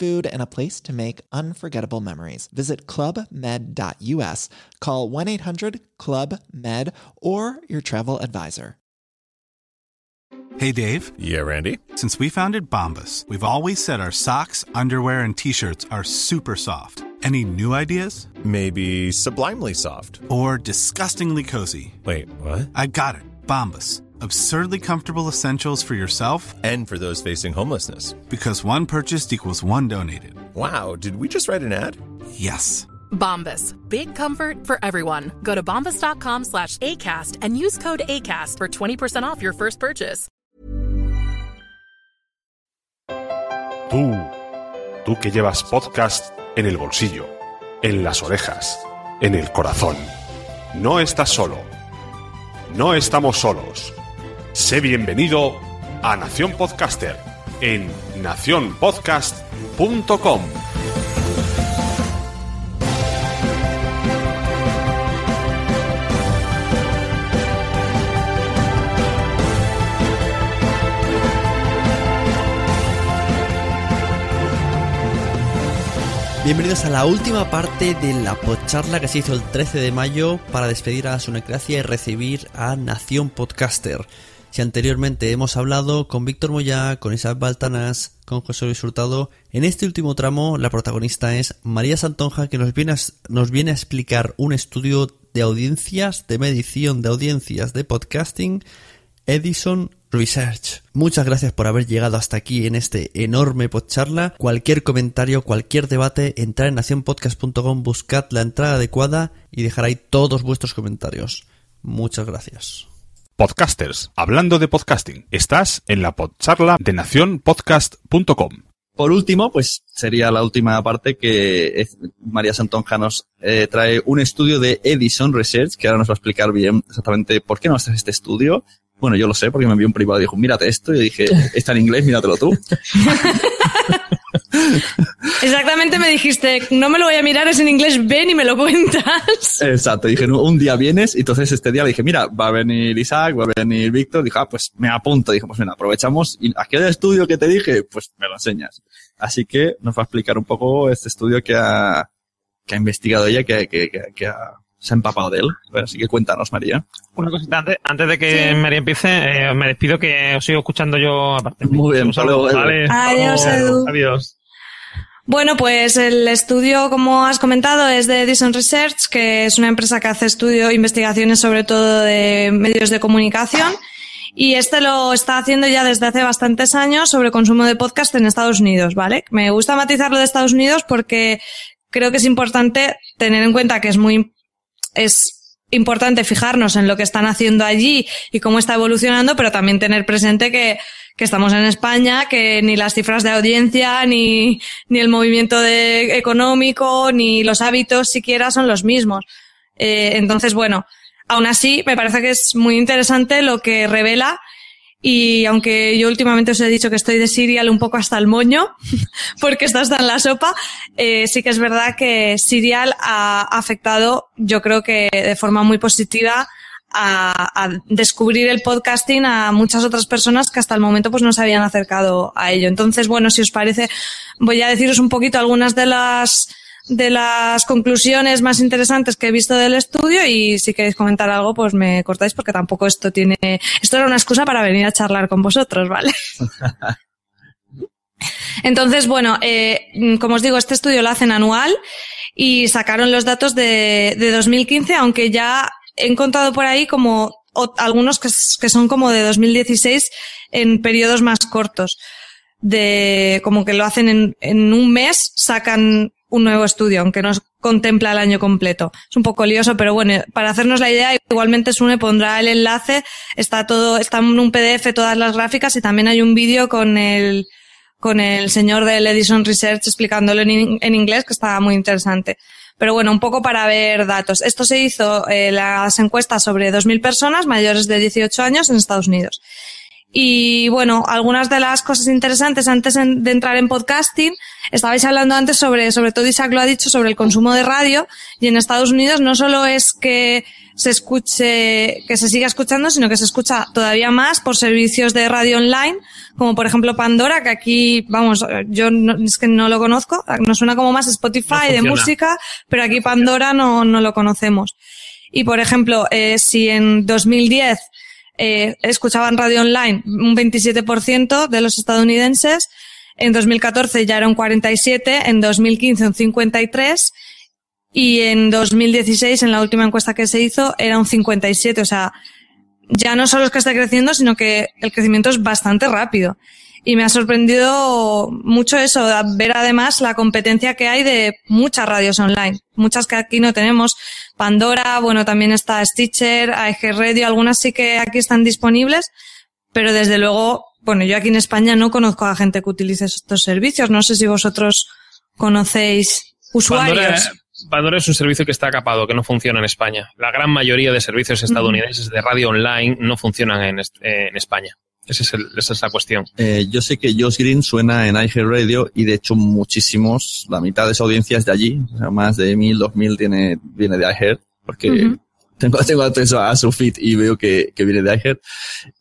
food, and a place to make unforgettable memories. Visit clubmed.us, call 1 800 Club Med, or your travel advisor. Hey Dave. Yeah, Randy. Since we founded Bombus, we've always said our socks, underwear, and t shirts are super soft. Any new ideas? Maybe sublimely soft. Or disgustingly cozy. Wait, what? I got it. Bombus. Absurdly comfortable essentials for yourself and for those facing homelessness. Because one purchased equals one donated. Wow, did we just write an ad? Yes. Bombas. Big comfort for everyone. Go to bombas.com slash ACAST and use code ACAST for 20% off your first purchase. Tú, tú que llevas podcast en el bolsillo, en las orejas, en el corazón. No estás solo. No estamos solos. Sé bienvenido a Nación Podcaster en nacionpodcast.com. Bienvenidos a la última parte de la podcharla que se hizo el 13 de mayo para despedir a Sunecracia y recibir a Nación Podcaster. Si anteriormente hemos hablado con Víctor Moya, con Isabel Baltanas, con José Luis Hurtado, en este último tramo la protagonista es María Santonja que nos viene a, nos viene a explicar un estudio de audiencias, de medición de audiencias de podcasting, Edison Research. Muchas gracias por haber llegado hasta aquí en este enorme podcharla. Cualquier comentario, cualquier debate, entrar en nacionpodcast.com, buscad la entrada adecuada y dejar ahí todos vuestros comentarios. Muchas gracias. Podcasters, hablando de podcasting, estás en la podcharla de nacionpodcast.com. Por último, pues sería la última parte que María Santonja nos eh, trae un estudio de Edison Research, que ahora nos va a explicar bien exactamente por qué nos hace este estudio, bueno, yo lo sé porque me envió un privado y dijo, mírate esto. Y yo dije, está en inglés, míratelo tú. Exactamente me dijiste, no me lo voy a mirar, es en inglés, ven y me lo cuentas. Exacto, dije, un día vienes y entonces este día le dije, mira, va a venir Isaac, va a venir Víctor, dije, ah, pues me apunto, dije, pues mira, aprovechamos y aquel estudio que te dije, pues me lo enseñas. Así que nos va a explicar un poco este estudio que ha, que ha investigado ella, que, que, que, que ha se ha empapado de él. así que cuéntanos, María. Una cosita antes, antes de que María empiece, eh, me despido que os sigo escuchando yo aparte. Muy bien, saludos. Adiós, Edu. Adiós. Bueno, pues el estudio, como has comentado, es de Edison Research, que es una empresa que hace estudio, investigaciones sobre todo de medios de comunicación. Y este lo está haciendo ya desde hace bastantes años sobre consumo de podcast en Estados Unidos, ¿vale? Me gusta matizarlo de Estados Unidos porque creo que es importante tener en cuenta que es muy es importante fijarnos en lo que están haciendo allí y cómo está evolucionando, pero también tener presente que, que estamos en España, que ni las cifras de audiencia, ni, ni el movimiento de, económico, ni los hábitos siquiera son los mismos. Eh, entonces, bueno, aún así, me parece que es muy interesante lo que revela y aunque yo últimamente os he dicho que estoy de Serial un poco hasta el moño, porque está en la sopa, eh, sí que es verdad que Serial ha afectado, yo creo que de forma muy positiva, a, descubrir el podcasting a muchas otras personas que hasta el momento pues no se habían acercado a ello. Entonces, bueno, si os parece, voy a deciros un poquito algunas de las de las conclusiones más interesantes que he visto del estudio y si queréis comentar algo, pues me cortáis porque tampoco esto tiene, esto era una excusa para venir a charlar con vosotros, ¿vale? Entonces, bueno, eh, como os digo, este estudio lo hacen anual y sacaron los datos de, de 2015, aunque ya he encontrado por ahí como algunos que, que son como de 2016 en periodos más cortos. De, como que lo hacen en, en un mes, sacan un nuevo estudio, aunque no contempla el año completo. Es un poco lioso, pero bueno, para hacernos la idea, igualmente Sune pondrá el enlace, está todo, está en un PDF todas las gráficas y también hay un vídeo con el, con el señor del Edison Research explicándolo en, en inglés, que está muy interesante. Pero bueno, un poco para ver datos. Esto se hizo eh, las encuestas sobre 2.000 personas mayores de 18 años en Estados Unidos. Y bueno, algunas de las cosas interesantes antes de entrar en podcasting, estabais hablando antes sobre, sobre todo Isaac lo ha dicho, sobre el consumo de radio. Y en Estados Unidos no solo es que se escuche, que se siga escuchando, sino que se escucha todavía más por servicios de radio online, como por ejemplo Pandora, que aquí, vamos, yo no, es que no lo conozco, nos suena como más Spotify de música, pero aquí Pandora no, no lo conocemos. Y por ejemplo, eh, si en 2010 eh, escuchaban radio online un 27% de los estadounidenses, en 2014 ya era un 47, en 2015 un 53 y en 2016, en la última encuesta que se hizo, era un 57. O sea, ya no solo es que esté creciendo, sino que el crecimiento es bastante rápido. Y me ha sorprendido mucho eso, ver además la competencia que hay de muchas radios online. Muchas que aquí no tenemos. Pandora, bueno, también está Stitcher, AEG Radio, algunas sí que aquí están disponibles, pero desde luego, bueno, yo aquí en España no conozco a gente que utilice estos servicios. No sé si vosotros conocéis usuarios. Pandora es un servicio que está capado, que no funciona en España. La gran mayoría de servicios estadounidenses de radio online no funcionan en, en España. Esa es, el, esa es la cuestión. Eh, yo sé que Josh Green suena en Radio y de hecho muchísimos, la mitad de esa audiencia es de allí, o sea, más de mil, dos mil tiene, viene de iHeart, porque tengo, tengo acceso a su feed y veo que, que viene de iHeart.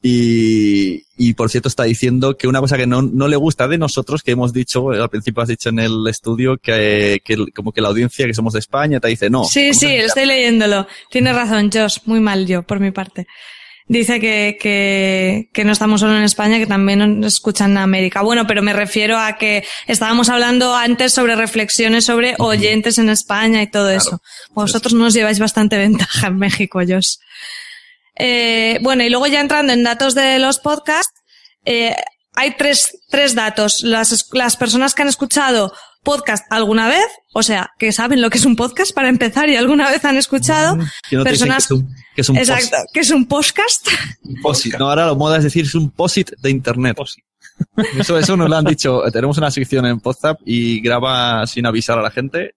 Y, y por cierto está diciendo que una cosa que no, no le gusta de nosotros, que hemos dicho, al principio has dicho en el estudio, que, que como que la audiencia que somos de España te dice no. Sí, sí, estoy leyéndolo. Tienes razón, Josh, muy mal yo, por mi parte dice que, que, que, no estamos solo en España, que también nos escuchan en América. Bueno, pero me refiero a que estábamos hablando antes sobre reflexiones sobre oyentes en España y todo eso. Vosotros nos lleváis bastante ventaja en México, Josh. Eh, bueno, y luego ya entrando en datos de los podcasts, eh, hay tres, tres datos. Las, las personas que han escuchado podcast alguna vez, o sea, que saben lo que es un podcast para empezar y alguna vez han escuchado personas que es un, exacto, que es un podcast. Posit. No, ahora lo moda es decir es un posit de internet. Eso, eso nos lo han dicho. Tenemos una sección en WhatsApp y graba sin avisar a la gente,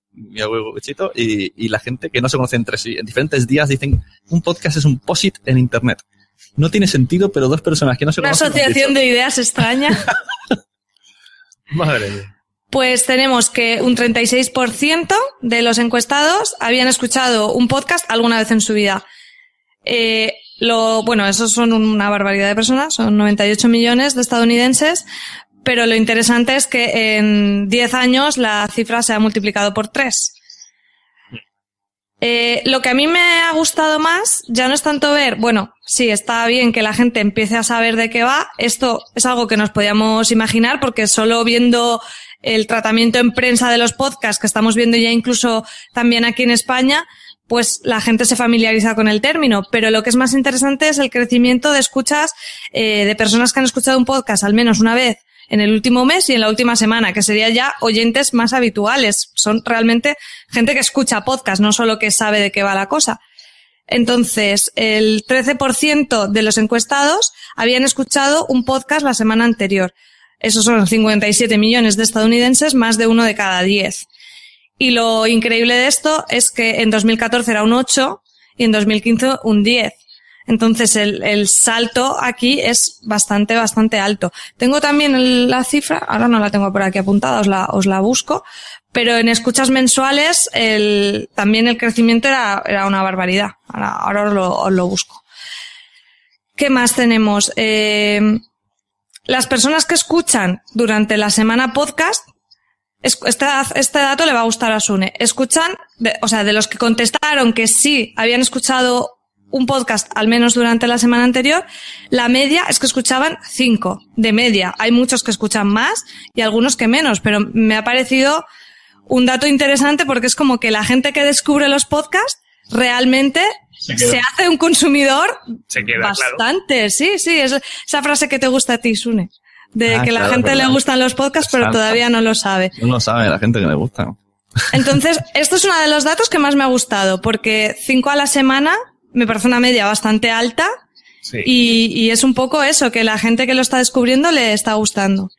y, y la gente que no se conoce entre sí. En diferentes días dicen, un podcast es un posit en internet. No tiene sentido, pero dos personas que no se una conocen. Una asociación de ideas extraña. Madre mía. Pues tenemos que un 36% de los encuestados habían escuchado un podcast alguna vez en su vida. Eh, lo, bueno, esos son una barbaridad de personas, son 98 millones de estadounidenses, pero lo interesante es que en 10 años la cifra se ha multiplicado por 3. Eh, lo que a mí me ha gustado más ya no es tanto ver, bueno, sí, está bien que la gente empiece a saber de qué va. Esto es algo que nos podíamos imaginar porque solo viendo el tratamiento en prensa de los podcasts que estamos viendo ya incluso también aquí en España, pues la gente se familiariza con el término. Pero lo que es más interesante es el crecimiento de escuchas eh, de personas que han escuchado un podcast al menos una vez en el último mes y en la última semana, que sería ya oyentes más habituales. Son realmente gente que escucha podcast, no solo que sabe de qué va la cosa. Entonces, el 13% de los encuestados habían escuchado un podcast la semana anterior. Esos son 57 millones de estadounidenses, más de uno de cada 10. Y lo increíble de esto es que en 2014 era un 8 y en 2015 un 10. Entonces el, el salto aquí es bastante, bastante alto. Tengo también la cifra, ahora no la tengo por aquí apuntada, os la, os la busco, pero en escuchas mensuales el, también el crecimiento era, era una barbaridad. Ahora, ahora os, lo, os lo busco. ¿Qué más tenemos? Eh, las personas que escuchan durante la semana podcast, este, dato le va a gustar a Sune, escuchan, o sea, de los que contestaron que sí habían escuchado un podcast al menos durante la semana anterior, la media es que escuchaban cinco de media. Hay muchos que escuchan más y algunos que menos, pero me ha parecido un dato interesante porque es como que la gente que descubre los podcasts realmente se, hace un consumidor Se queda, bastante. Sí, sí, es esa frase que te gusta a ti, Sune. De Ah, que la claro, gente le gustan los podcasts, pero Exacto. todavía no lo sabe. No lo sabe la gente que le gusta. Entonces, esto es uno de los datos que más me ha gustado, porque cinco a la semana me parece una media bastante alta Sí. y, y es un poco eso, que la gente que lo está descubriendo le está gustando.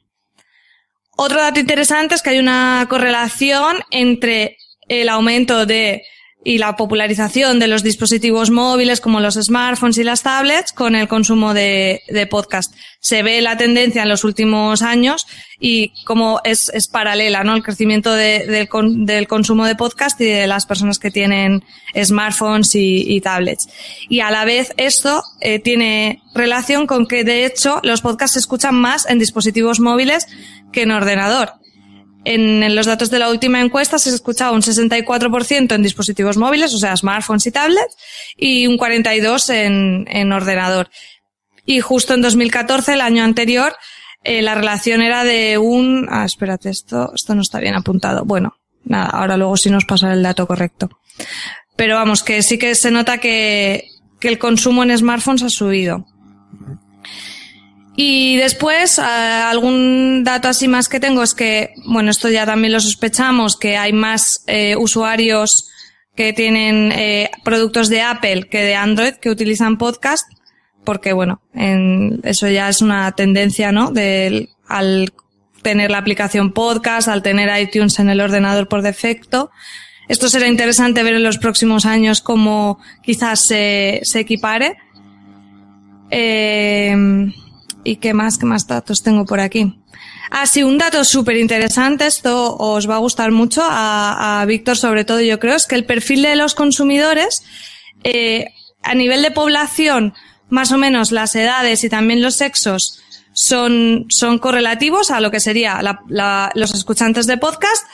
Otro dato interesante es que hay una correlación entre el aumento de y la popularización de los dispositivos móviles como los smartphones y las tablets con el consumo de, podcast. Se ve la tendencia en los últimos años y como es, es paralela, ¿no? El crecimiento de- del, del consumo de podcast y de las personas que tienen smartphones y, y tablets. Y a la vez esto eh, tiene relación con que de hecho los podcasts se escuchan más en dispositivos móviles que en ordenador. En, los datos de la última encuesta se escuchaba un 64% en dispositivos móviles, o sea, smartphones y tablets, y un 42% en, en ordenador. Y justo en 2014, el año anterior, eh, la relación era de un... Ah, espérate, esto, esto no está bien apuntado. Bueno, nada, ahora luego sí nos pasa el dato correcto. Pero vamos, que sí que se nota que el consumo en smartphones ha subido. Y después, eh, algún dato así más que tengo es que, bueno, esto ya también lo sospechamos, que hay más eh, usuarios que tienen eh, productos de Apple que de Android que utilizan podcast, porque bueno, en, eso ya es una tendencia, ¿no? Del, al tener la aplicación podcast, al tener iTunes en el ordenador por defecto. Esto será interesante ver en los próximos años cómo quizás se, se equipare. Eh, ¿Y qué más? ¿Qué más datos tengo por aquí? Ah, sí, un dato súper interesante, esto os va a gustar mucho, a, Víctor sobre todo yo creo, es que el perfil de los consumidores, eh, a nivel de población, más o menos las edades y también los sexos son, son correlativos a lo que sería la- la- los escuchantes de podcast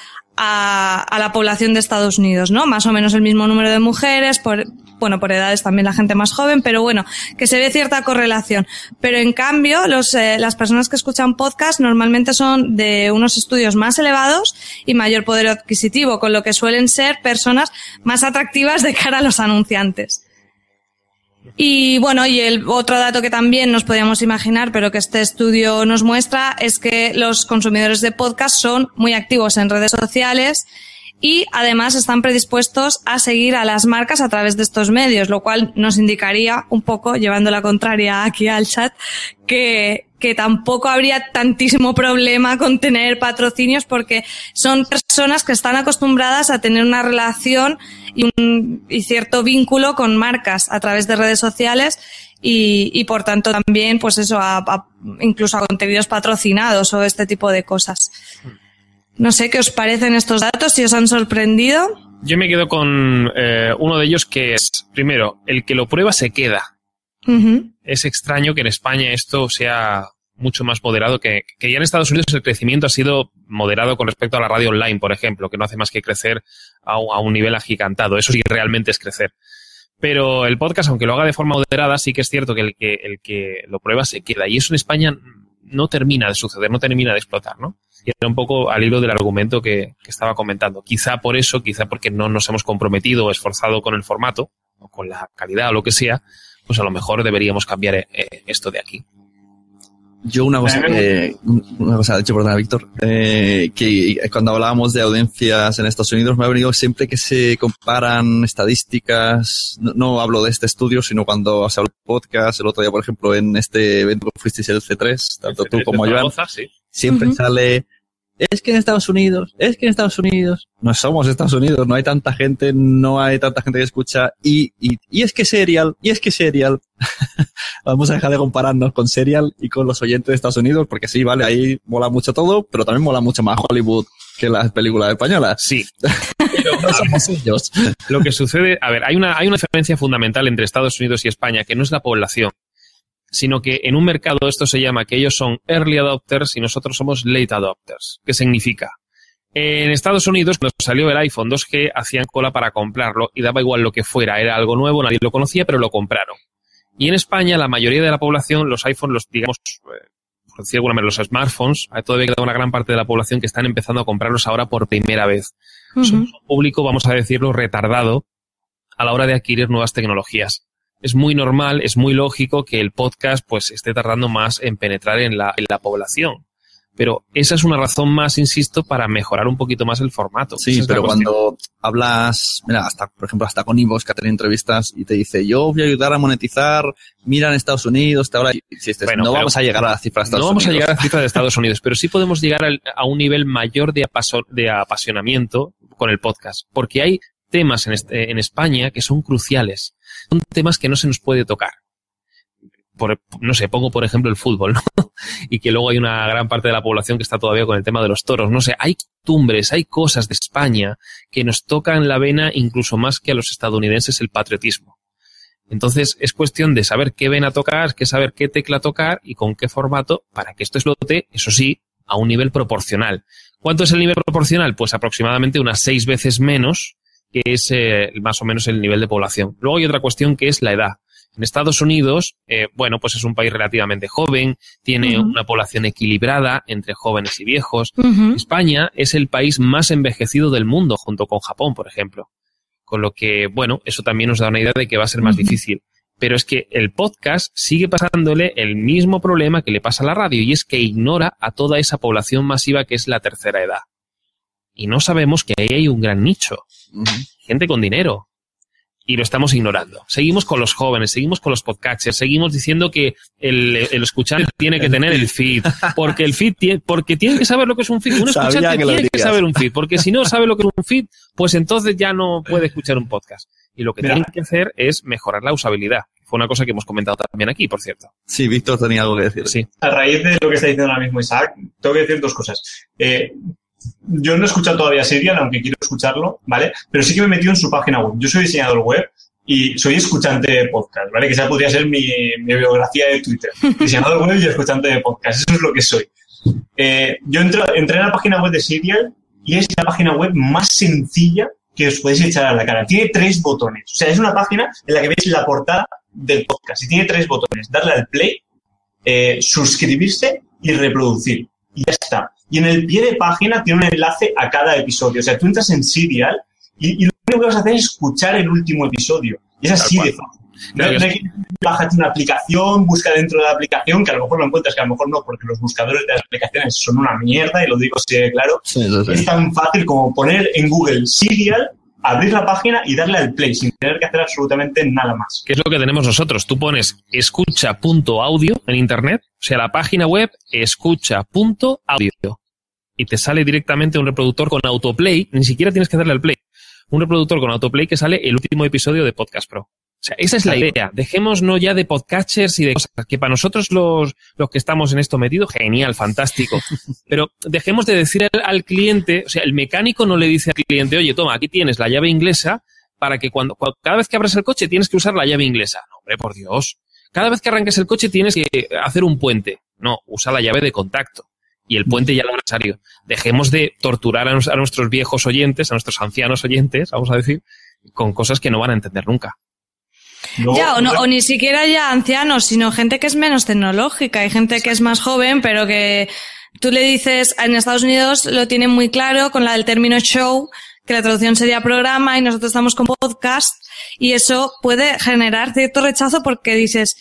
a, a la población de Estados Unidos, ¿no? Más o menos el mismo número de mujeres, por, bueno, por edades también la gente más joven, pero bueno, que se ve cierta correlación. Pero en cambio, los, eh, las personas que escuchan podcast normalmente son de unos estudios más elevados y mayor poder adquisitivo, con lo que suelen ser personas más atractivas de cara a los anunciantes. Y bueno, y el otro dato que también nos podíamos imaginar, pero que este estudio nos muestra, es que los consumidores de podcast son muy activos en redes sociales y además están predispuestos a seguir a las marcas a través de estos medios, lo cual nos indicaría un poco, llevando la contraria aquí al chat, que, que tampoco habría tantísimo problema con tener patrocinios porque son personas que están acostumbradas a tener una relación y, un, y cierto vínculo con marcas a través de redes sociales y, y por tanto también, pues eso, a, a- incluso a contenidos patrocinados o este tipo de cosas. No sé qué os parecen estos datos, si os han sorprendido. Yo me quedo con eh, uno de ellos que es, primero, el que lo prueba se queda. Es extraño que en España esto sea mucho más moderado que, que ya en Estados Unidos el crecimiento ha sido moderado con respecto a la radio online, por ejemplo, que no hace más que crecer a, un- a un nivel agigantado. Eso sí realmente es crecer. Pero el podcast, aunque lo haga de forma moderada, sí que es cierto que el que, el que lo prueba se queda. Y eso en España no termina de suceder, no termina de explotar, ¿no? Y era un poco al hilo del argumento que, que estaba comentando. Quizá por eso, quizá porque no nos hemos comprometido o esforzado con el formato, o con la calidad o lo que sea, pues a lo mejor deberíamos cambiar eh, esto de aquí. Yo una cosa que, una cosa, de hecho, perdona, Víctor, eh, que cuando hablábamos de audiencias en Estados Unidos me ha venido siempre que se comparan estadísticas, no, no hablo de este estudio, sino cuando se habla de podcast, el otro día, por ejemplo, en este evento que fuisteis el C3, tanto tú como yo, sí. Siempre sale, es que en Estados Unidos, es que en Estados Unidos, no somos Estados Unidos, no hay tanta gente, no hay tanta gente que escucha, y, y, y es que Serial, y es que Serial, vamos a dejar de compararnos con Serial y con los oyentes de Estados Unidos, porque sí, vale, ahí mola mucho todo, pero también mola mucho más Hollywood que las películas españolas. Sí. no somos ellos. Lo que sucede, a ver, hay una, hay una diferencia fundamental entre Estados Unidos y España, que no es la población, sino que en un mercado esto se llama que ellos son early adopters y nosotros somos late adopters. ¿Qué significa? En Estados Unidos, cuando salió el iPhone 2G, hacían cola para comprarlo y daba igual lo que fuera. Era algo nuevo, nadie lo conocía, pero lo compraron. Y en España, la mayoría de la población, los iPhones, los, digamos, eh, por decir alguna manera, los smartphones, hay todavía queda una gran parte de la población que están empezando a comprarlos ahora por primera vez. Somos un público, vamos a decirlo, retardado a la hora de adquirir nuevas tecnologías. Es muy normal, es muy lógico que el podcast pues esté tardando más en penetrar en la, en la población. Pero esa es una razón más, insisto, para mejorar un poquito más el formato. Sí, pero cuando hablas, mira, hasta, por ejemplo, hasta con Ivos, que ha tenido entrevistas y te dice, yo voy a ayudar a monetizar, mira en Estados Unidos, te y dices, Bueno, no vamos a llegar a las cifras de Estados no vamos a Unidos. llegar a cifras de Estados Unidos, pero sí podemos llegar a un nivel mayor de, apaso- de apasionamiento con el podcast, porque hay temas en, este- en España que son cruciales, son temas que no se nos puede tocar. No sé, pongo por ejemplo el fútbol, ¿no? y que luego hay una gran parte de la población que está todavía con el tema de los toros. No sé, hay costumbres, hay cosas de España que nos tocan la vena incluso más que a los estadounidenses el patriotismo. Entonces es cuestión de saber qué vena tocar, que saber qué tecla tocar y con qué formato para que esto explote, eso sí, a un nivel proporcional. ¿Cuánto es el nivel proporcional? Pues aproximadamente unas seis veces menos, que es eh, más o menos el nivel de población. Luego hay otra cuestión que es la edad. En Estados Unidos, eh, bueno, pues es un país relativamente joven, tiene una población equilibrada entre jóvenes y viejos. España es el país más envejecido del mundo, junto con Japón, por ejemplo. Con lo que, bueno, eso también nos da una idea de que va a ser más difícil. Pero es que el podcast sigue pasándole el mismo problema que le pasa a la radio, y es que ignora a toda esa población masiva que es la tercera edad. Y no sabemos que ahí hay un gran nicho. Gente con dinero. Y lo estamos ignorando. Seguimos con los jóvenes, seguimos con los podcasters, seguimos diciendo que el, el escuchante tiene que tener el feed, porque el feed tiene, porque tiene que saber lo que es un feed. Un escuchante que tiene que saber un feed, porque si no sabe lo que es un feed, pues entonces ya no puede escuchar un podcast. Y lo que Mira. tienen que hacer es mejorar la usabilidad. Fue una cosa que hemos comentado también aquí, por cierto. Sí, Víctor tenía algo que decir. Sí. a raíz de lo que está diciendo ahora mismo Isaac, tengo que decir dos cosas. Eh, yo no he escuchado todavía Serial, aunque quiero escucharlo, ¿vale? Pero sí que me he metido en su página web. Yo soy diseñador web y soy escuchante de podcast, ¿vale? Que esa podría ser mi, mi biografía de Twitter. Diseñador web y escuchante de podcast. Eso es lo que soy. Eh, yo entré, entré en la página web de Serial y es la página web más sencilla que os podéis echar a la cara. Tiene tres botones. O sea, es una página en la que veis la portada del podcast y tiene tres botones. Darle al play, eh, suscribirse y reproducir. Y ya está. Y en el pie de página tiene un enlace a cada episodio. O sea, tú entras en Serial y, y lo único que vas a hacer es escuchar el último episodio. Y es así de fácil. No, hay que una aplicación, busca dentro de la aplicación, que a lo mejor lo encuentras, que a lo mejor no, porque los buscadores de las aplicaciones son una mierda, y lo digo así de claro. Sí, sí, sí. Es tan fácil como poner en Google Serial, abrir la página y darle al play, sin tener que hacer absolutamente nada más. ¿Qué es lo que tenemos nosotros? Tú pones escucha.audio en internet, o sea, la página web escucha.audio y te sale directamente un reproductor con autoplay, ni siquiera tienes que darle al play. Un reproductor con autoplay que sale el último episodio de Podcast Pro. O sea, esa es la idea. Dejemos no ya de podcasters y de cosas que para nosotros los, los que estamos en esto metidos, genial, fantástico. Pero dejemos de decir al, al cliente, o sea, el mecánico no le dice al cliente, oye, toma, aquí tienes la llave inglesa para que cuando, cuando- cada vez que abres el coche tienes que usar la llave inglesa. No, hombre, por Dios. Cada vez que arranques el coche tienes que hacer un puente. No, usa la llave de contacto. Y el puente ya lo es necesario. Dejemos de torturar a, nos- a nuestros viejos oyentes, a nuestros ancianos oyentes, vamos a decir, con cosas que no van a entender nunca. Ya, o, no, o ni siquiera ya ancianos, sino gente que es menos tecnológica. Hay gente que es más joven, pero que tú le dices, en Estados Unidos lo tienen muy claro con la del término show, que la traducción sería programa y nosotros estamos con podcast y eso puede generar cierto rechazo porque dices,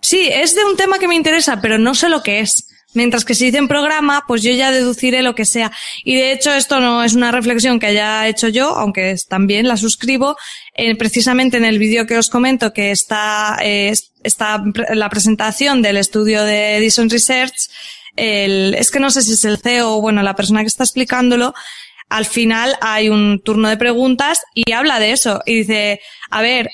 sí, es de un tema que me interesa, pero no sé lo que es. Mientras que si dicen programa, pues yo ya deduciré lo que sea. Y de hecho esto no es una reflexión que haya hecho yo, aunque también la suscribo, eh, precisamente en el vídeo que os comento que está, eh, es- está la presentación del estudio de Edison Research, el, es que no sé si es el CEO o bueno, la persona que está explicándolo, al final hay un turno de preguntas y habla de eso y dice, a ver,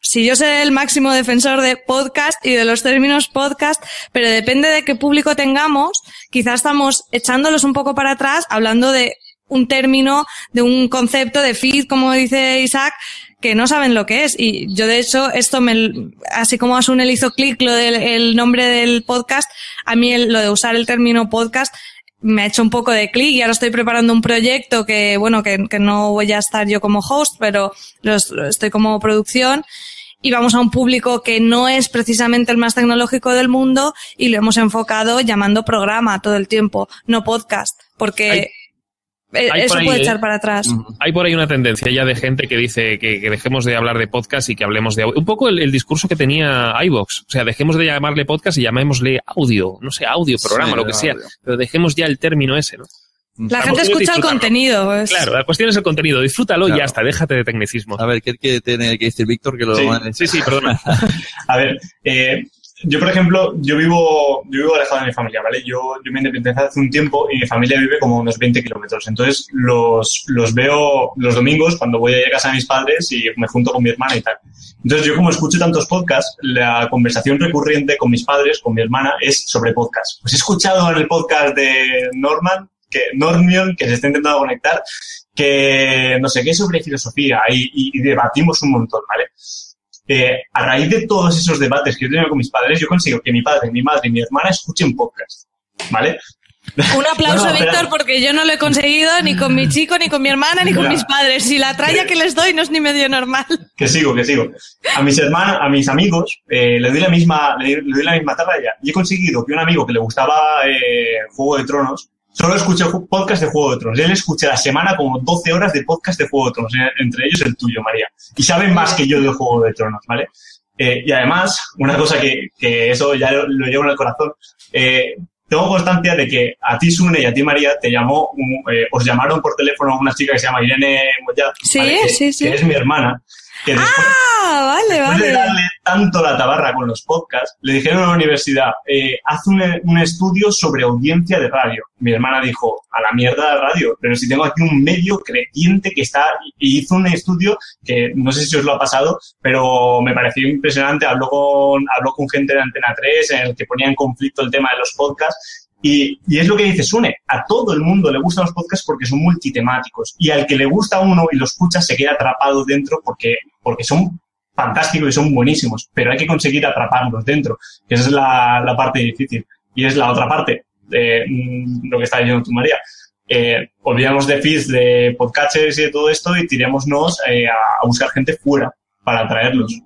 si yo soy el máximo defensor de podcast y de los términos podcast, pero depende de qué público tengamos, quizás estamos echándolos un poco para atrás, hablando de un término, de un concepto de feed, como dice Isaac, que no saben lo que es. Y yo, de hecho, esto me, así como a Asun le hizo clic lo del el nombre del podcast, a mí lo de usar el término podcast me ha hecho un poco de clic y ahora estoy preparando un proyecto que, bueno, que, que no voy a estar yo como host, pero los, estoy como producción. Y vamos a un público que no es precisamente el más tecnológico del mundo y lo hemos enfocado llamando programa todo el tiempo, no podcast, porque hay eso ahí, puede eh, echar para atrás. Hay por ahí una tendencia ya de gente que dice que, que dejemos de hablar de podcast y que hablemos de audio. Un poco el, el discurso que tenía iVox. O sea, dejemos de llamarle podcast y llamémosle audio. No sé, audio, programa, Sí, lo que sea. audio. Pero dejemos ya el término ese, ¿no? La La gente escucha el contenido. pues. Claro, la cuestión es el contenido. Disfrútalo y ya está. Déjate de tecnicismos. A ver, ¿qué, qué tiene que decir Víctor? Que lo Sí, Sí, sí, perdona. A ver, eh, yo por ejemplo, yo vivo, yo vivo alejado de mi familia, ¿vale? Yo, yo me independicé hace un tiempo y mi familia vive como a unos 20 kilómetros. Entonces los, los veo los domingos cuando voy a casa de mis padres y me junto con mi hermana y tal. Entonces yo como escucho tantos podcasts, la conversación recurrente con mis padres, con mi hermana, es sobre podcasts. Pues he escuchado en el podcast de Norman, que Normion, que se está intentando conectar, que no sé qué sobre filosofía y, y- y debatimos un montón, ¿vale? Eh, a raíz de todos esos debates que yo tenía con mis padres, yo consigo que mi padre, mi madre y mi hermana escuchen podcast, ¿vale? Un aplauso, No, no, Víctor, porque yo no lo he conseguido ni con mi chico, ni con mi hermana, ni con mis padres. Y la tralla que les doy no es ni medio normal. Que sigo, que sigo. A mis hermanos, a mis amigos, eh, le doy la misma, le, le doy la misma tralla. Y he conseguido que un amigo que le gustaba eh, Juego de Tronos, solo escuche ju- podcast de Juego de Tronos. Él escucha la semana como 12 horas de podcast de Juego de Tronos, eh, entre ellos el tuyo, María. Y saben más que yo de Juego de Tronos, ¿vale? Eh, y además, una cosa que, que eso ya lo, lo llevo en el corazón, eh, tengo constancia de que a ti, Sune, y a ti, María, te llamó, eh, os llamaron por teléfono una chica que se llama Irene Moyá, Sí, ¿vale? sí, sí. que es mi hermana, que después, Ah, vale, después de vale. darle tanto la tabarra con los podcasts, le dijeron a la universidad, eh, haz un, un estudio sobre audiencia de radio. Mi hermana dijo, a la mierda de radio, pero si tengo aquí un medio creciente que está, y hizo un estudio que no sé si os lo ha pasado, pero me pareció impresionante. Habló con, habló con gente de Antena 3 en el que ponía en conflicto el tema de los podcasts. Y, y es lo que dice Sune, a todo el mundo le gustan los podcasts porque son multitemáticos. Y al que le gusta uno y lo escucha se queda atrapado dentro porque, porque son fantásticos y son buenísimos. Pero hay que conseguir atraparlos dentro, que esa es la, la parte difícil. Y es la otra parte, de mm, lo que está diciendo tú, María. Eh, olvidamos de feeds, de podcasters y de todo esto y tirémonos eh, a, a buscar gente fuera para atraerlos.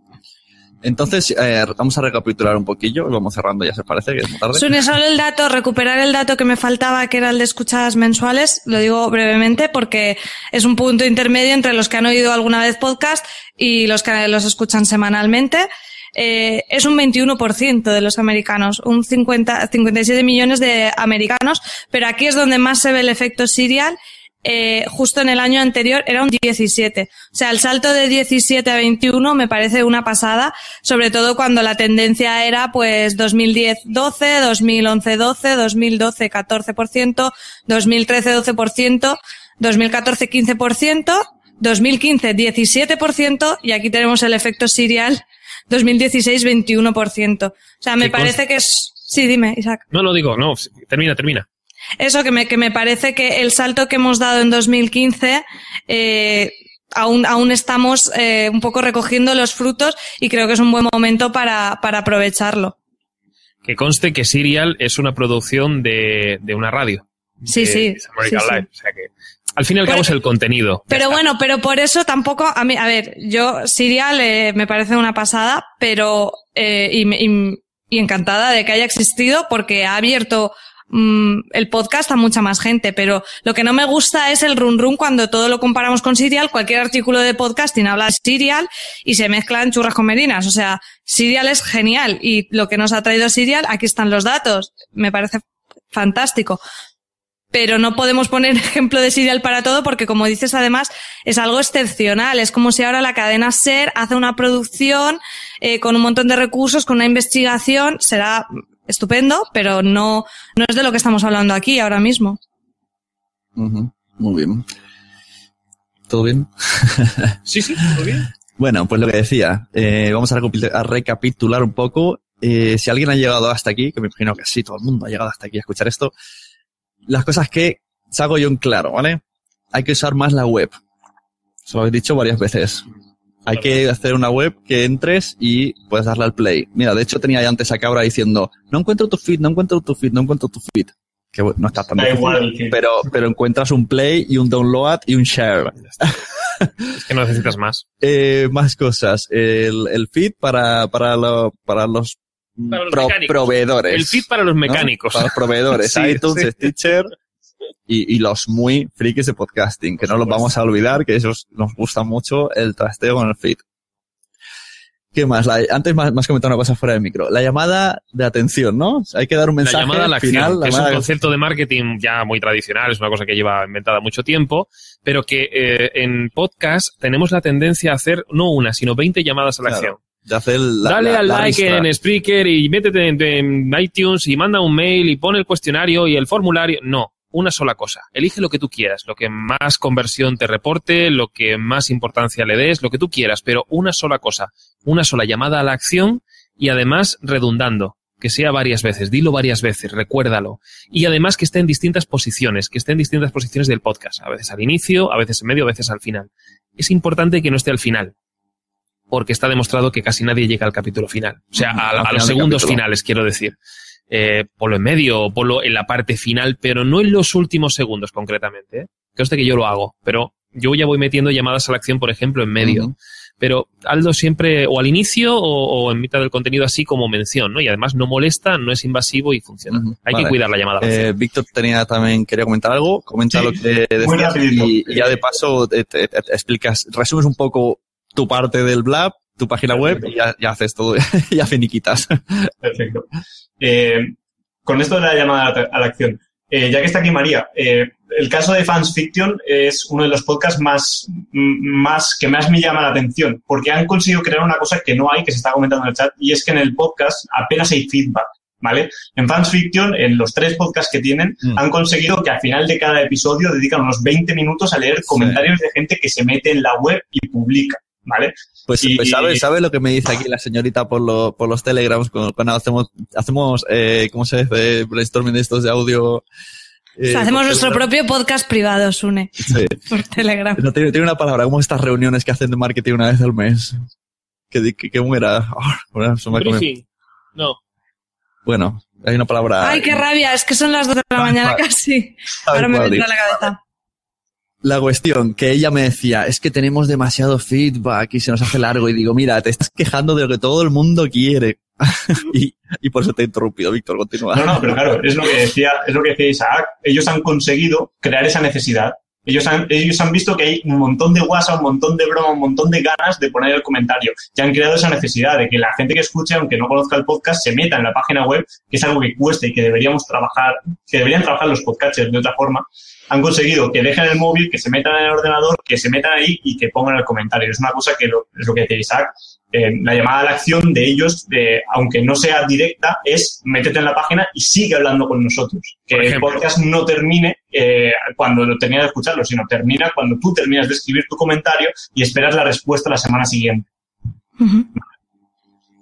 Entonces, eh, vamos a recapitular un poquillo. Vamos cerrando, ya se parece, que es tarde. Sune, solo el dato, recuperar el dato que me faltaba, que era el de escuchadas mensuales, lo digo brevemente porque es un punto intermedio entre los que han oído alguna vez podcast y los que los escuchan semanalmente. Eh, es un 21% de los americanos, un 50, 57 millones de americanos, pero aquí es donde más se ve el efecto serial. Eh, justo en el año anterior era un 17. O sea, el salto de 17 a 21 me parece una pasada, sobre todo cuando la tendencia era pues 2010 12, 2011 12, 2012 14%, 2013 12%, 2014 15%, 2015 17% y aquí tenemos el efecto serial 2016 21%. O sea, me ¿Qué parece que es... Sí, dime, Isaac. No, no digo, no, termina, termina. Eso que me, que me parece que el salto que hemos dado en 2015 eh, aún, aún estamos eh, un poco recogiendo los frutos y creo que es un buen momento para, para aprovecharlo. Que conste que Serial es una producción de, de una radio. Sí, de sí. O sea que, al fin y al cabo Pero- es el contenido. Pero bueno, pero por eso tampoco, a mí, a ver, yo Serial eh, me parece una pasada, pero eh, y- y encantada de que haya existido porque ha abierto mm, el podcast a mucha más gente, pero lo que no me gusta es el run run cuando todo lo comparamos con Serial, cualquier artículo de podcasting habla de Serial y se mezclan churras con merinas, o sea, Serial es genial y lo que nos ha traído Serial, aquí están los datos, me parece fantástico pero no podemos poner ejemplo de serial para todo porque, como dices, además es algo excepcional. Es como si ahora la cadena SER hace una producción eh, con un montón de recursos, con una investigación. Será estupendo, pero no, no es de lo que estamos hablando aquí ahora mismo. Muy bien. ¿Todo bien? Sí, sí, muy bien. Bueno, pues lo que decía, eh, vamos a, recapitular un poco. Eh, si alguien ha llegado hasta aquí, que me imagino que sí, todo el mundo ha llegado hasta aquí a escuchar esto, las cosas que salgo yo en claro, ¿vale? Hay que usar más la web. Se lo habéis dicho varias veces. Hay que hacer una web que entres y puedes darle al play. Mira, de hecho tenía ya antes a Cabra diciendo, no encuentro tu feed, no encuentro tu feed, no encuentro tu feed. que no está tan Da difícil, igual, pero, pero encuentras un play y un download y un share. Es que no necesitas más. Eh, más cosas. El, el feed para, para, lo- para los, Para los pro- mecánicos. proveedores. El feed para los ¿no? mecánicos. Para los proveedores. Sí, iTunes, sí. Stitcher y, y los muy frikis de podcasting, que no los vamos a olvidar, que esos nos gusta mucho el trasteo con el feed. ¿Qué más? La- antes me has comentado una cosa fuera del micro. La llamada de atención, ¿no? Hay que dar un mensaje la llamada a la acción, final. la que es un concepto de marketing ya muy tradicional, es una cosa que lleva inventada mucho tiempo, pero que eh, en podcast tenemos la tendencia a hacer no una, sino 20 llamadas a la Claro, acción. de hacer la- Dale la- al la like en Spreaker y métete en, en iTunes y manda un mail y pone el cuestionario y el formulario. No, una sola cosa. Elige lo que tú quieras, lo que más conversión te reporte, lo que más importancia le des, lo que tú quieras, pero una sola cosa, una sola llamada a la acción y además redundando. Que sea varias veces, dilo varias veces, recuérdalo. Y además que esté en distintas posiciones, que esté en distintas posiciones del podcast. A veces al inicio, a veces en medio, a veces al final. Es importante que no esté al final porque está demostrado que casi nadie llega al capítulo final. O sea, a, los segundos capítulo. finales, quiero decir. Eh, ponlo en medio o ponlo en la parte final, pero no en los últimos segundos concretamente. ¿eh? Que usted que yo lo hago, pero yo ya voy metiendo llamadas a la acción, por ejemplo, en medio. Pero Aldo siempre o al inicio o, o en mitad del contenido así como mención, ¿no? Y además no molesta, no es invasivo y funciona. Hay vale. que cuidar la llamada. Eh, Víctor tenía también, quería comentar algo, comenta Sí, lo que decías y, y ya de paso te, te- te explicas, resumes un poco tu parte del blab, tu página web y ya, ya haces todo, ya finiquitas. Perfecto. Eh, con esto de la llamada a la, acción, eh, ya que está aquí María, eh, el caso de Fans Fiction es uno de los podcasts más, más que más me llama la atención, porque han conseguido crear una cosa que no hay, que se está comentando en el chat, y es que en el podcast apenas hay feedback. ¿Vale? En Fans Fiction, en los tres podcasts que tienen, Mm. han conseguido que al final de cada episodio dedican unos 20 minutos a leer comentarios de gente que se mete en la web y publica, ¿vale? Pues, Y- pues ¿sabes sabe lo que me dice aquí la señorita por, lo- por los telegrams cuando, cuando hacemos, hacemos eh, ¿cómo se dice? Brainstorming de estos de audio. eh, O sea, hacemos nuestro Telegram. propio podcast privado, Sune, Sí. por Telegram. No, tiene, tiene una palabra, como estas reuniones que hacen de marketing una vez al mes. ¿Qué, di- qué, cómo era? Ah, bueno. Briefing. No. Bueno, hay una palabra. Ay, qué rabia, es que son las dos de la Tal mañana casi. Ahora me cual, vendrá a digo. la cabeza. La cuestión que ella me decía es que tenemos demasiado feedback y se nos hace largo y digo, mira, te estás quejando de lo que todo el mundo quiere. y, y por eso te he interrumpido, Víctor, continúa. No, no, pero claro, es lo que decía, es lo que decía Isaac. Ellos han conseguido crear esa necesidad. Ellos han, ellos han visto que hay un montón de WhatsApp, un montón de broma, un montón de ganas de poner el comentario. Y han creado esa necesidad de que la gente que escuche, aunque no conozca el podcast, se meta en la página web, que es algo que cuesta y que deberíamos trabajar, que deberían trabajar los podcasters de otra forma. Han conseguido que dejen el móvil, que se metan en el ordenador, que se metan ahí y que pongan el comentario. Es una cosa que lo, es lo que decía Isaac. Eh, la llamada a la acción de ellos, de, aunque no sea directa, es métete en la página y sigue hablando con nosotros. Que el podcast no termine eh, cuando lo terminas de escucharlo, sino termina cuando tú terminas de escribir tu comentario y esperas la respuesta la semana siguiente.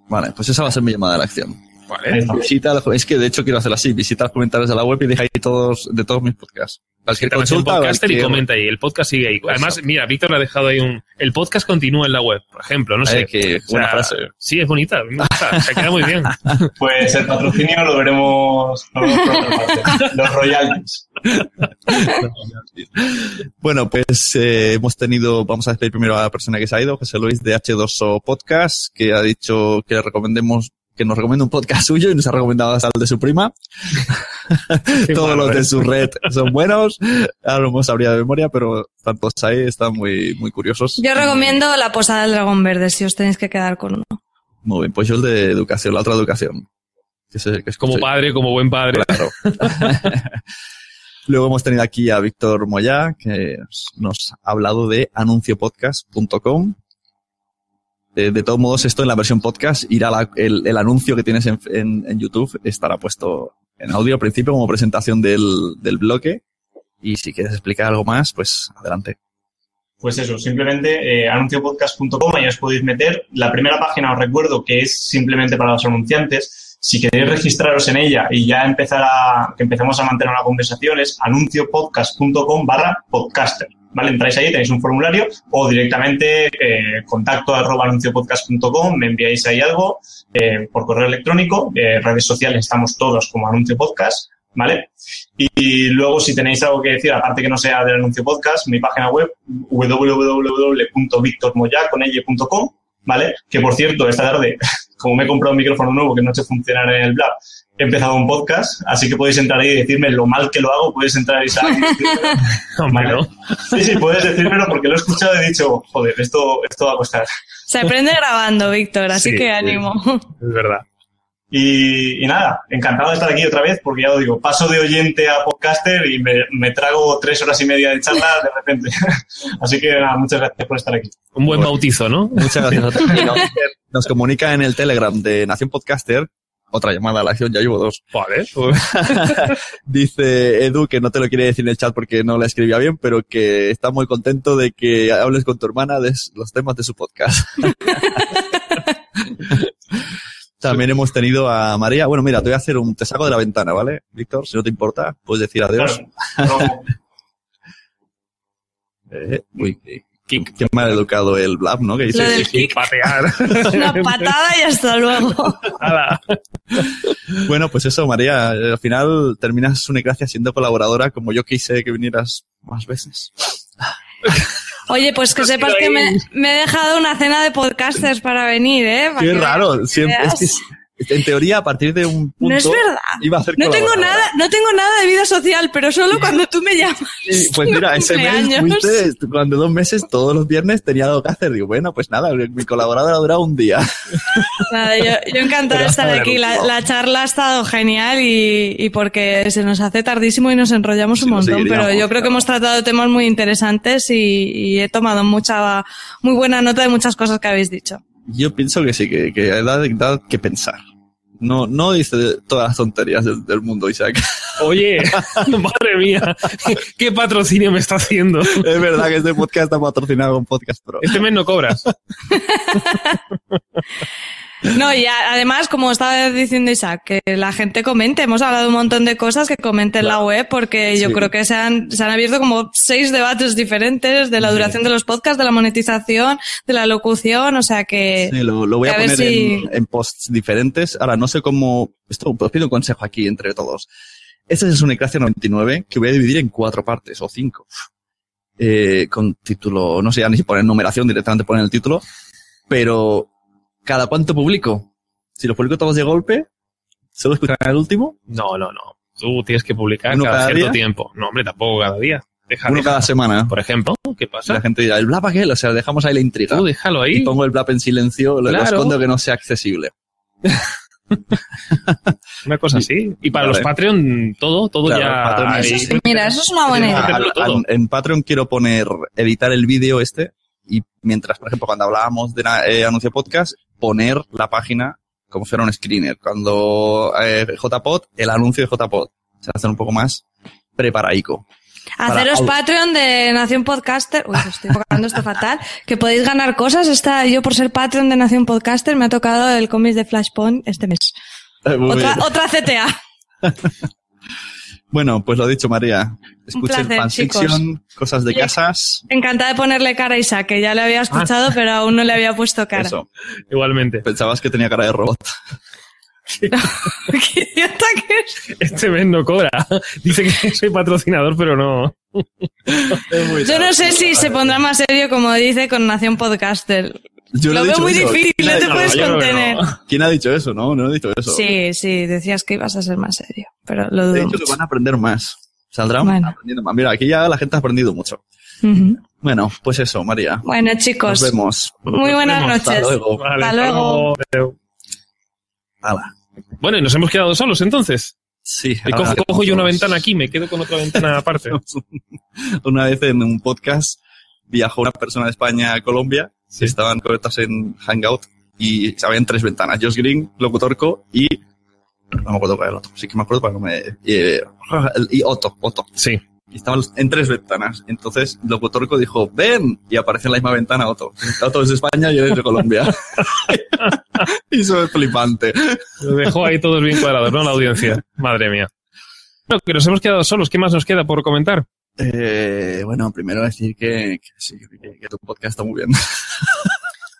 Vale, pues esa va a ser mi llamada a la acción. Ahí está. Visita, los- es que de hecho quiero hacerlo así, visita los comentarios de la web y deja ahí todos, de todos mis podcasts. Cualquier consulta, podcaster y comenta ahí. El podcast sigue ahí. Además, mira, Víctor le ha dejado ahí un. El podcast continúa en la web, por ejemplo. No sé. Ay, qué buena frase. Sí, es bonita. me gusta, Se queda muy bien. Pues el patrocinio lo veremos, lo veremos por otra parte. Los royalties. Bueno, pues eh, hemos tenido, vamos a despedir primero a la persona que se ha ido, José Luis de H2O Podcast, que ha dicho que le recomendemos, que nos recomienda un podcast suyo y nos ha recomendado hasta el de su prima. Todos malo, los ¿eh? de su red son buenos. Ahora no sabría de memoria, pero tantos ahí están muy, muy curiosos. Yo recomiendo la posada del dragón verde si os tenéis que quedar con uno. Muy bien, pues yo el de educación, la otra educación. Que es el que Como padre, como buen padre. Claro. Luego hemos tenido aquí a Víctor Moyá, que nos ha hablado de anunciopodcast.com. Eh, de todos modos, esto en la versión podcast irá el, anuncio que tienes en, YouTube, estará puesto en audio al principio como presentación del, bloque. Y si quieres explicar algo más, pues adelante. Pues eso, simplemente eh, anunciopodcast.com, ahí os podéis meter. La primera página os recuerdo que es simplemente para los anunciantes. Si queréis registraros en ella y ya empezar a, que empecemos a mantener una conversación es anunciopodcast.com barra podcaster. ¿Vale? Entráis ahí, tenéis un formulario o directamente eh, contacto arroba anunciopodcast.com, me enviáis ahí algo eh, por correo electrónico. Eh, redes sociales estamos todos como Anuncio Podcast ¿vale? Y, luego, si tenéis algo que decir, aparte que no sea del anuncio podcast, mi página web, www.victormoya.com, ¿vale? Que por cierto, esta tarde, como me he comprado un micrófono nuevo que no se funcionar en el blog, he empezado un podcast, así que podéis entrar ahí y decirme lo mal que lo hago, puedes entrar y salir. ¿vale? Sí, sí, puedes decírmelo porque lo he escuchado y he dicho, joder, esto, esto va a costar. Se aprende grabando, Víctor, así que ánimo. Es verdad. Y, nada, encantado de estar aquí otra vez, porque ya os digo, paso de oyente a podcaster y me, trago tres horas y media de charla de repente. Así que nada, muchas gracias por estar aquí. Un buen bautizo, ¿no? Muchas gracias. nos, comunica en el Telegram de Nación Podcaster otra llamada a la acción, ya llevo dos. Vale. Dice Edu que no te lo quiere decir en el chat porque no la escribía bien, pero que está muy contento de que hables con tu hermana de los temas de su podcast. También hemos tenido a María. Bueno, mira, te voy a hacer un. Te saco de la ventana, ¿vale? Víctor, si no te importa, puedes decir adiós. eh, uy, qué, mal educado el Blab, ¿no? Que dice Lo patear. Una patada y hasta luego. bueno, pues eso, María. Al final terminas una gracia siendo colaboradora como yo quise que vinieras más veces. Oye, pues que sepas que me, he dejado una cena de podcasters para venir, ¿eh? Qué raro. Siempre, en teoría, a partir de un punto. No es verdad. Iba a hacer no tengo nada, no tengo nada de vida social, pero solo cuando tú me llamas. pues mira, ese mes fuiste, cuando dos meses, todos los viernes tenía algo que hacer. Digo, bueno, pues nada, mi colaboradora ha durado un día. Nada, yo, yo encantada de estar aquí. La, charla ha estado genial y, y, porque se nos hace tardísimo y nos enrollamos un montón, pero yo creo que hemos tratado temas muy interesantes y, y he tomado mucha, muy buena nota de muchas cosas que habéis dicho. Yo pienso que sí, que, que da, que pensar. No, no dice todas las tonterías del, mundo, Isaac. Oye, madre mía, ¿qué patrocinio me está haciendo? Es verdad que este podcast está patrocinado con Podcast Pro. Este mes no cobras. No, y además, como estaba diciendo Isaac, que la gente comente. Hemos hablado un montón de cosas que comenten en la web porque yo creo que se han, se han abierto como seis debates diferentes de la duración de los podcasts, de la monetización, de la locución, o sea que... Sí, lo, voy a, poner en, posts diferentes. Ahora, no sé cómo... Esto, os pido un consejo aquí entre todos. Esta es una Unicracia 99 que voy a dividir en cuatro partes o cinco. Eh, con título, no sé ya ni si poner numeración, directamente poner el título, pero ¿Cada cuánto publico? Si los publico todos de golpe, ¿solo escucharán el último? No, no, no. Tú tienes que publicar cada, cierto tiempo. No, hombre, tampoco cada día. Uno cada semana. Por ejemplo, ¿qué pasa? La gente dirá, ¿el blap aquel? O sea, dejamos ahí la intriga. Tú déjalo ahí. Y pongo el blap en silencio, lo escondo que no sea accesible. una cosa así. Y para los Patreon, todo, todo ya. mira, eso es una buena idea. En Patreon quiero poner, editar el vídeo este y mientras, por ejemplo, cuando hablábamos de eh, anuncio podcast, poner la página como si fuera un screener. Cuando eh, JPod, el anuncio de JPod. Se hace un poco más preparaico. Haceros Patreon de Nación Podcaster. Uy, estoy enfocando esto fatal. Que podéis ganar cosas. Esta, yo por ser Patreon de Nación Podcaster me ha tocado el cómic de Flashpoint este mes. otra, otra CTA. Bueno, pues lo dicho, María. Escuchen fanfiction, cosas de casas. Encantada de ponerle cara a Isa, que ya le había escuchado, ah. pero aún no le había puesto cara. Eso. Igualmente. Pensabas que tenía cara de robot. ¿Qué idiota que es? Este mes no cobra. Dice que soy patrocinador, pero no. Yo no sé si se pondrá más serio, como dice, con Nación Podcaster. Yo lo veo muy difícil, no te puedes contener. ¿Quién ha dicho eso? No, no he dicho eso. Sí, sí, decías que ibas a ser más serio, pero lo dudo. De hecho, que van a aprender más. Saldrán aprendiendo más. Mira, aquí ya la gente ha aprendido mucho. Bueno, pues eso, María. Bueno, chicos. Nos vemos. Muy buenas noches. Hasta luego. hasta luego. Bueno, y nos hemos quedado solos entonces. Sí. cojo, cojo yo una ventana aquí, me quedo con otra ventana aparte. una vez en un podcast viajó una persona de España a Colombia estaban conectados en Hangout y habían tres ventanas. Josh Green, Locutorco y no me acuerdo cuál era el otro. Sí que me acuerdo para no me... Y, Otto, Otto. Sí. Y estaban en tres ventanas. Entonces, Locutorco dijo, ven, y aparece en la misma ventana Otto. Otto es de España y él es de Colombia. y eso es flipante. Lo dejó ahí todos bien cuadrados, ¿no? La audiencia. Madre mía. Bueno, que nos hemos quedado solos. ¿Qué más nos queda por comentar? Eh, bueno, primero decir que, sí, que, tu podcast está muy bien.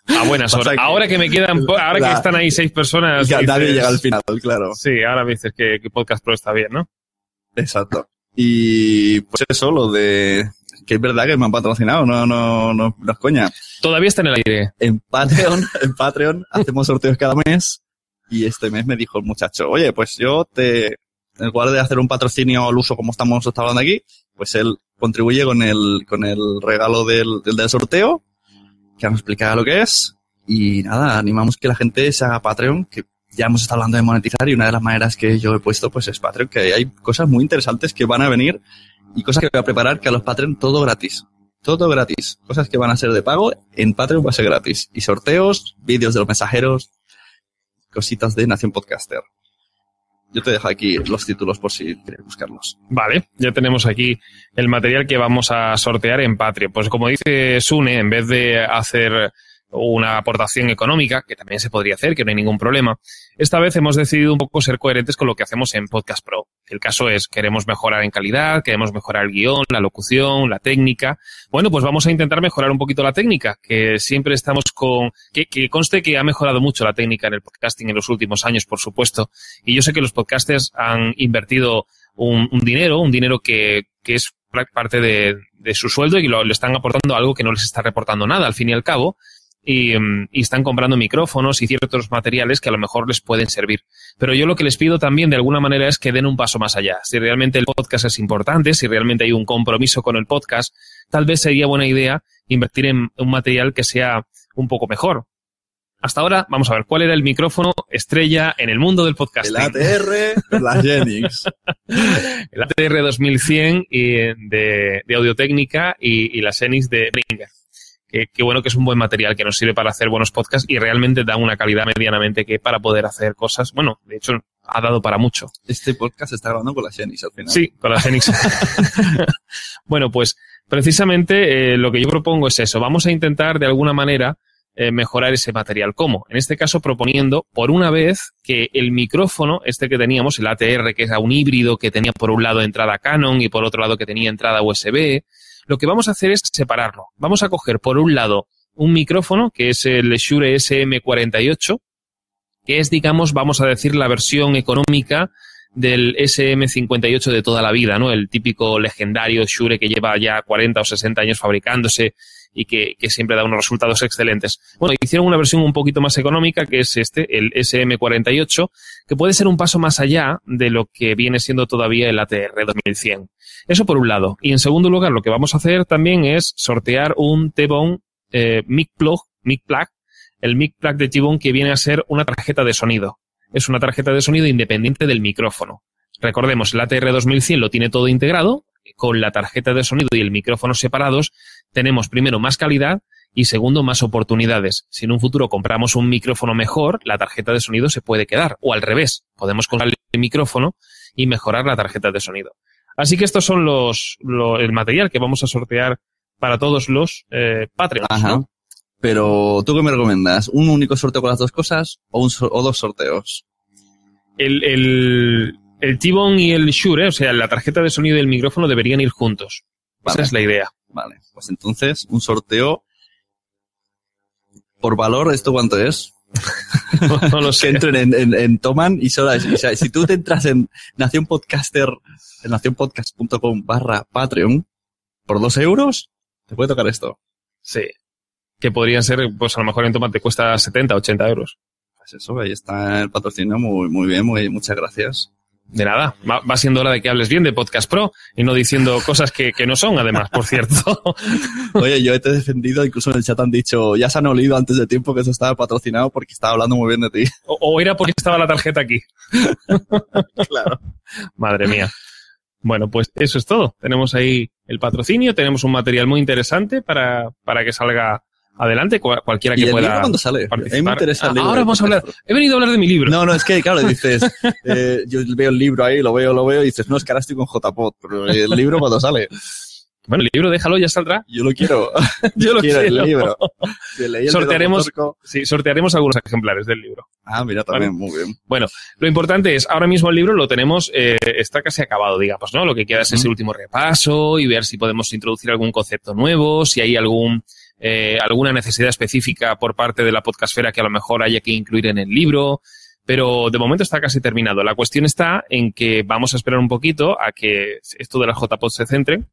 Ah, buenas horas. Ahora que me quedan, ahora que están ahí seis personas. Ya nadie llega al final, claro. Sí, ahora me dices que, Podcast Pro está bien, ¿no? Exacto. Y pues eso, lo de que es verdad que me han patrocinado, no, no, no, no es coña. Todavía está en el aire. En Patreon, en Patreon hacemos sorteos cada mes y este mes me dijo el muchacho, oye, pues yo te, en lugar de hacer un patrocinio al uso como estamos hablando aquí, pues él contribuye con el, con el regalo del, del, del sorteo, que nos explica lo que es. Y nada, animamos que la gente se haga Patreon, que ya hemos estado hablando de monetizar y una de las maneras que yo he puesto pues es Patreon, que hay cosas muy interesantes que van a venir y cosas que voy a preparar que a los Patreon todo gratis. Todo gratis. Cosas que van a ser de pago, en Patreon va a ser gratis. Y sorteos, vídeos de los mensajeros, cositas de Nación Podcaster. Yo te dejo aquí los títulos por si quieres buscarlos. Vale, ya tenemos aquí el material que vamos a sortear en Patreon. Pues como dice Sune, en vez de hacer una aportación económica, que también se podría hacer, que no hay ningún problema. Esta vez hemos decidido un poco ser coherentes con lo que hacemos en Podcast Pro. El caso es, queremos mejorar en calidad, queremos mejorar el guion, la locución, la técnica. Bueno, pues vamos a intentar mejorar un poquito la técnica, que siempre estamos con, que, conste que ha mejorado mucho la técnica en el podcasting en los últimos años, por supuesto. Y yo sé que los podcasters han invertido un, dinero, un dinero que, que es parte de, de, su sueldo y lo, le están aportando algo que no les está reportando nada, al fin y al cabo y, y, están comprando micrófonos y ciertos materiales que a lo mejor les pueden servir. Pero yo lo que les pido también de alguna manera es que den un paso más allá. Si realmente el podcast es importante, si realmente hay un compromiso con el podcast, tal vez sería buena idea invertir en un material que sea un poco mejor. Hasta ahora, vamos a ver, ¿cuál era el micrófono estrella en el mundo del podcast? El ATR, la Genix. el ATR 2100 y de, de Audio Técnica y, y la Genix de Bringer que, que, bueno que es un buen material que nos sirve para hacer buenos podcasts y realmente da una calidad medianamente que para poder hacer cosas, bueno, de hecho ha dado para mucho. Este podcast se está grabando con la Xenix al final. Sí, con la Xenix. bueno, pues precisamente eh, lo que yo propongo es eso. Vamos a intentar de alguna manera eh, mejorar ese material. ¿Cómo? En este caso proponiendo, por una vez, que el micrófono, este que teníamos, el ATR, que era un híbrido que tenía por un lado entrada Canon y por otro lado que tenía entrada USB, lo que vamos a hacer es separarlo. Vamos a coger por un lado un micrófono, que es el Shure SM48, que es, digamos, vamos a decir, la versión económica del SM58 de toda la vida, ¿no? El típico legendario Shure que lleva ya 40 o 60 años fabricándose y que, que, siempre da unos resultados excelentes. Bueno, hicieron una versión un poquito más económica, que es este, el SM48, que puede ser un paso más allá de lo que viene siendo todavía el ATR 2100. Eso por un lado. Y en segundo lugar, lo que vamos a hacer también es sortear un T-Bone eh, mic plug, mic plug, el mic plug de T-Bone que viene a ser una tarjeta de sonido. Es una tarjeta de sonido independiente del micrófono. Recordemos, el ATR 2100 lo tiene todo integrado, con la tarjeta de sonido y el micrófono separados, tenemos primero más calidad y segundo más oportunidades. Si en un futuro compramos un micrófono mejor, la tarjeta de sonido se puede quedar. O al revés, podemos comprar el micrófono y mejorar la tarjeta de sonido. Así que estos son los, lo, el material que vamos a sortear para todos los eh, Patreons. Ajá. ¿no? Pero, ¿tú qué me recomiendas? ¿Un único sorteo con las dos cosas o, un, o dos sorteos? El, el, el T-Bone y el Shure, o sea, la tarjeta de sonido y el micrófono deberían ir juntos. Vale. Esa es la idea. Vale, pues entonces un sorteo por valor, ¿esto cuánto es? no, no lo sé. que entren en, en, en Toman y solo, o sea, si tú te entras en Nación Podcaster, en nacionpodcast.com barra Patreon, por dos euros, te puede tocar esto. Sí. Que podrían ser, pues a lo mejor en Toman te cuesta 70, 80 euros. Pues eso, ahí está el patrocinio, muy, muy bien, muy, muchas gracias. De nada, va, va, siendo hora de que hables bien de Podcast Pro y no diciendo cosas que, que no son, además, por cierto. Oye, yo te he defendido, incluso en el chat han dicho, ya se han olido antes de tiempo que eso estaba patrocinado porque estaba hablando muy bien de ti. O, o era porque estaba la tarjeta aquí. claro. Madre mía. Bueno, pues eso es todo. Tenemos ahí el patrocinio, tenemos un material muy interesante para, para que salga adelante cualquiera que ¿Y el pueda libro cuándo sale? A mí me interesa el libro. Ahora vamos a hablar. He venido a hablar de mi libro. No, no, es que, claro, dices, eh, yo veo el libro ahí, lo veo, lo veo, y dices, no, es que ahora estoy con JPod, pero el libro cuando sale. Bueno, el libro déjalo, ya saldrá. Yo lo quiero. yo lo quiero. el libro. El sortearemos, sí, sortearemos algunos ejemplares del libro. Ah, mira, también, ¿Vale? muy bien. Bueno, lo importante es, ahora mismo el libro lo tenemos, eh, está casi acabado, digamos, ¿no? Lo que queda es uh -huh. ese último repaso y ver si podemos introducir algún concepto nuevo, si hay algún, eh, alguna necesidad específica por parte de la podcastfera que a lo mejor haya que incluir en el libro. pero de momento está casi terminado. La cuestión está en que vamos a esperar un poquito a que esto de las JPOD se centre,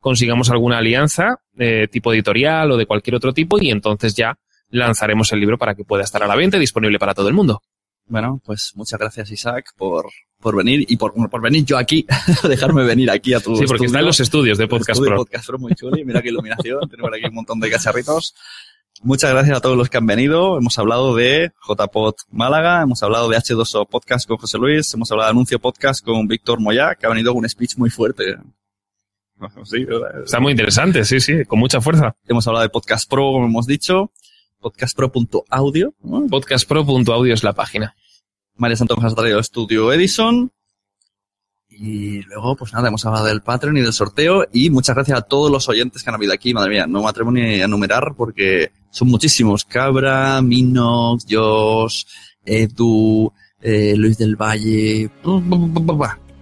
consigamos alguna alianza eh, tipo editorial o de cualquier otro tipo y entonces ya lanzaremos el libro para que pueda estar a la venta y disponible para todo el mundo. Bueno, pues muchas gracias Isaac por, por venir y por, por venir yo aquí, dejarme venir aquí a tu Sí, porque están los estudios de Podcast Estudio Pro. Podcast Pro muy chulo y mira qué iluminación, tenemos aquí un montón de cacharritos. Muchas gracias a todos los que han venido. Hemos hablado de JPod Málaga, hemos hablado de H2O Podcast con José Luis, hemos hablado de Anuncio Podcast con Víctor Moyá, que ha venido con un speech muy fuerte. Está muy interesante, sí, sí, con mucha fuerza. Hemos hablado de Podcast Pro, como hemos dicho, podcastpro.audio. ¿no? Podcastpro.audio es la página. María Santos nos ha traído Estudio Edison. Y luego, pues nada, hemos hablado del Patreon y del sorteo. Y muchas gracias a todos los oyentes que han habido aquí. Madre mía, no me atrevo ni a enumerar porque son muchísimos. Cabra, Minox, Josh, Edu, eh, Luis del Valle.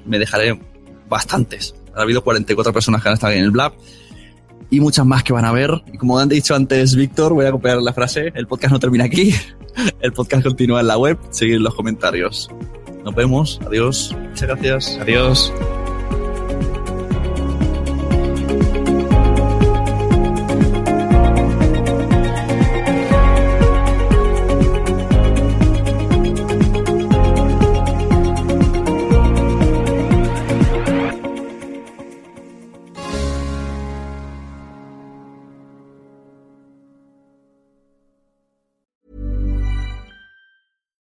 Me dejaré bastantes. Ha habido 44 personas que han estado en el Blab. Y muchas más que van a ver. Y como han dicho antes Víctor, voy a copiar la frase. El podcast no termina aquí. El podcast continúa en la web. Seguid los comentarios. Nos vemos. Adiós. Muchas gracias. Adiós.